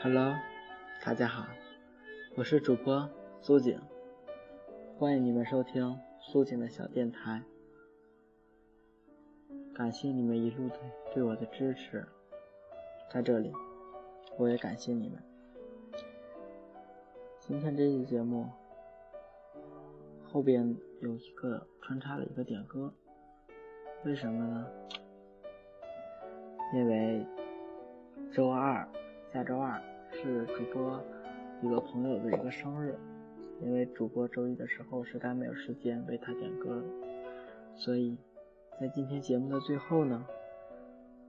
Hello，大家好，我是主播苏景，欢迎你们收听苏景的小电台。感谢你们一路的对我的支持，在这里，我也感谢你们。今天这期节目后边有一个穿插了一个点歌，为什么呢？因为周二，下周二。是主播一个朋友的一个生日，因为主播周一的时候实在没有时间为他点歌，所以在今天节目的最后呢，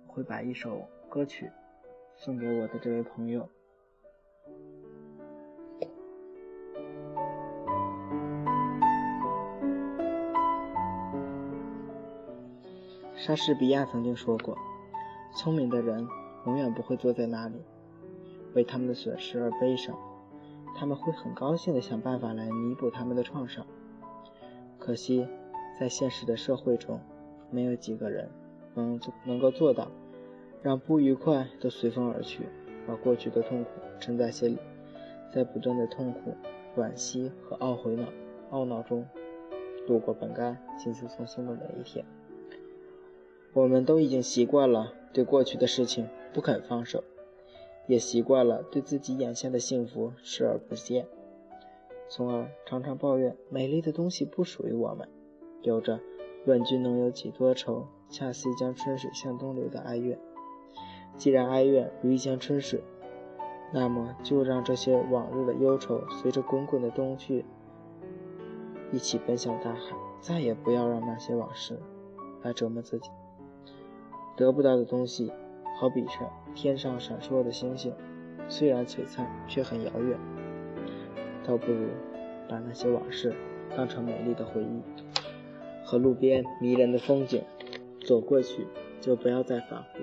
会把一首歌曲送给我的这位朋友。莎士比亚曾经说过：“聪明的人永远不会坐在那里。”为他们的损失而悲伤，他们会很高兴地想办法来弥补他们的创伤。可惜，在现实的社会中，没有几个人能能够做到，让不愉快都随风而去，把过去的痛苦沉在心里，在不断的痛苦、惋惜和懊悔恼、懊恼中度过本该轻轻松松的每一天。我们都已经习惯了对过去的事情不肯放手。也习惯了对自己眼下的幸福视而不见，从而常常抱怨美丽的东西不属于我们，有着“问君能有几多愁，恰似一江春水向东流”的哀怨。既然哀怨如一江春水，那么就让这些往日的忧愁随着滚滚的东去，一起奔向大海，再也不要让那些往事来折磨自己。得不到的东西。好比是天上闪烁的星星，虽然璀璨，却很遥远。倒不如把那些往事当成美丽的回忆，和路边迷人的风景走过去，就不要再返回。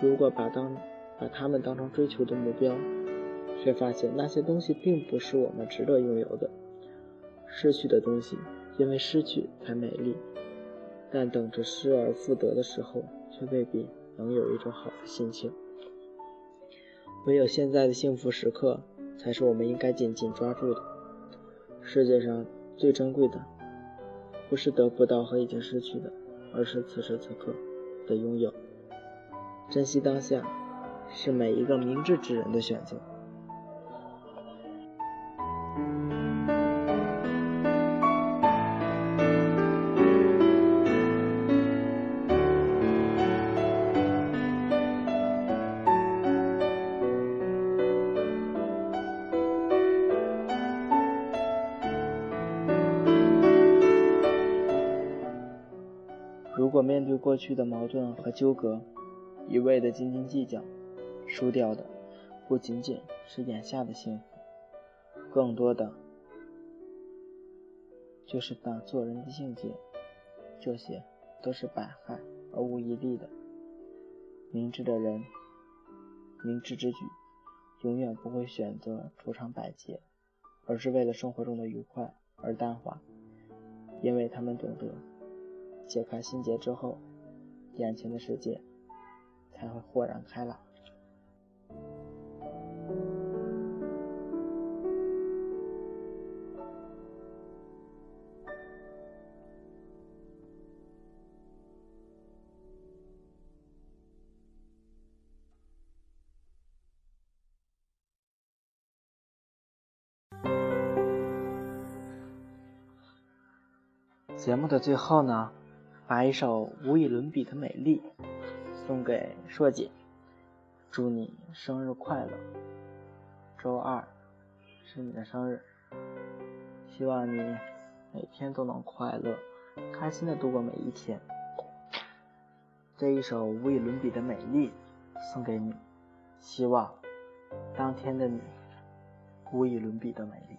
如果把当把它们当成追求的目标，却发现那些东西并不是我们值得拥有的。失去的东西，因为失去才美丽，但等着失而复得的时候，却未必。能有一种好的心情，唯有现在的幸福时刻，才是我们应该紧紧抓住的。世界上最珍贵的，不是得不到和已经失去的，而是此时此刻的拥有。珍惜当下，是每一个明智之人的选择。如果面对过去的矛盾和纠葛，一味的斤斤计较，输掉的不仅仅是眼下的幸福，更多的就是那做人的境界。这些都是百害而无一利的。明智的人，明智之举，永远不会选择愁肠百结，而是为了生活中的愉快而淡化，因为他们懂得。解开心结之后，眼前的世界才会豁然开朗。节目的最后呢？把一首无与伦比的美丽送给硕姐，祝你生日快乐！周二是你的生日，希望你每天都能快乐、开心的度过每一天。这一首无与伦比的美丽送给你，希望当天的你无与伦比的美丽。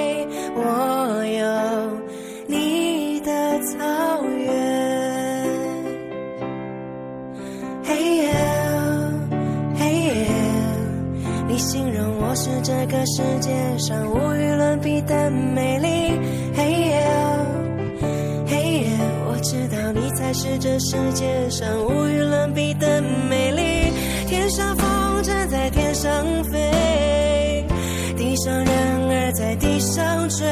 世界上无与伦比的美丽。嘿耶，嘿耶，我知道你才是这世界上无与伦比的美丽。天上风筝在天上飞，地上人儿在地上追。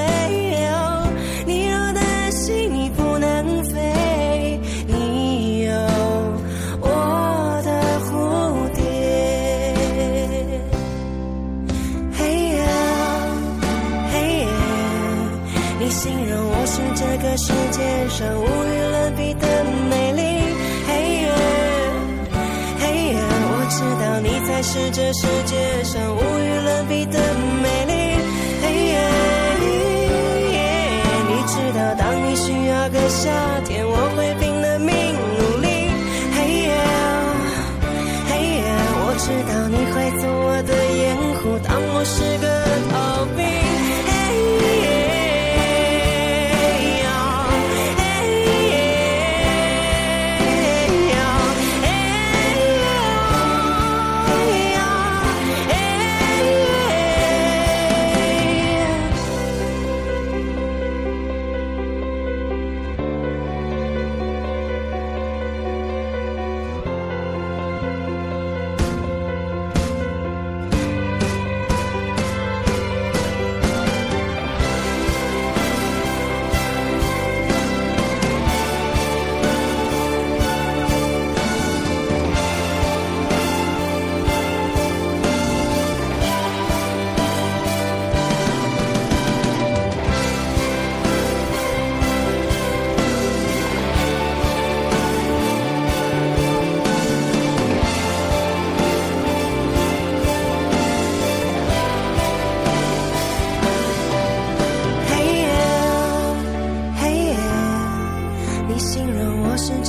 是这世界上无与伦比的美丽。嘿呀，你知道当你需要个夏天，我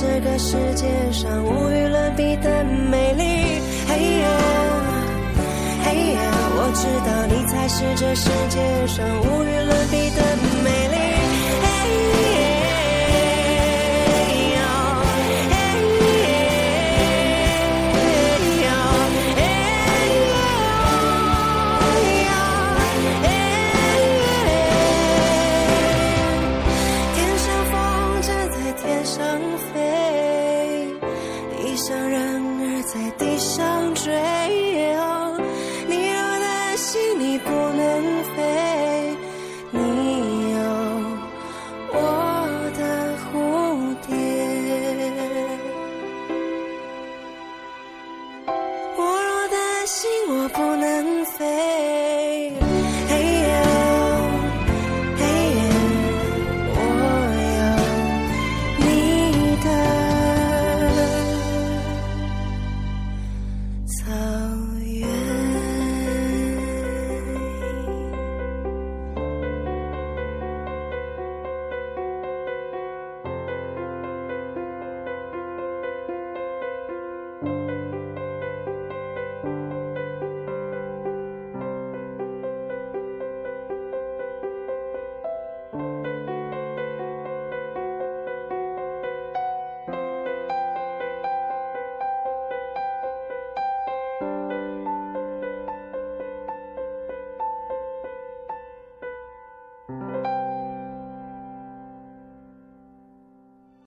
这个世界上无与伦比的美丽。嘿呀，嘿呀，我知道你才是这世界上无与伦比的美丽。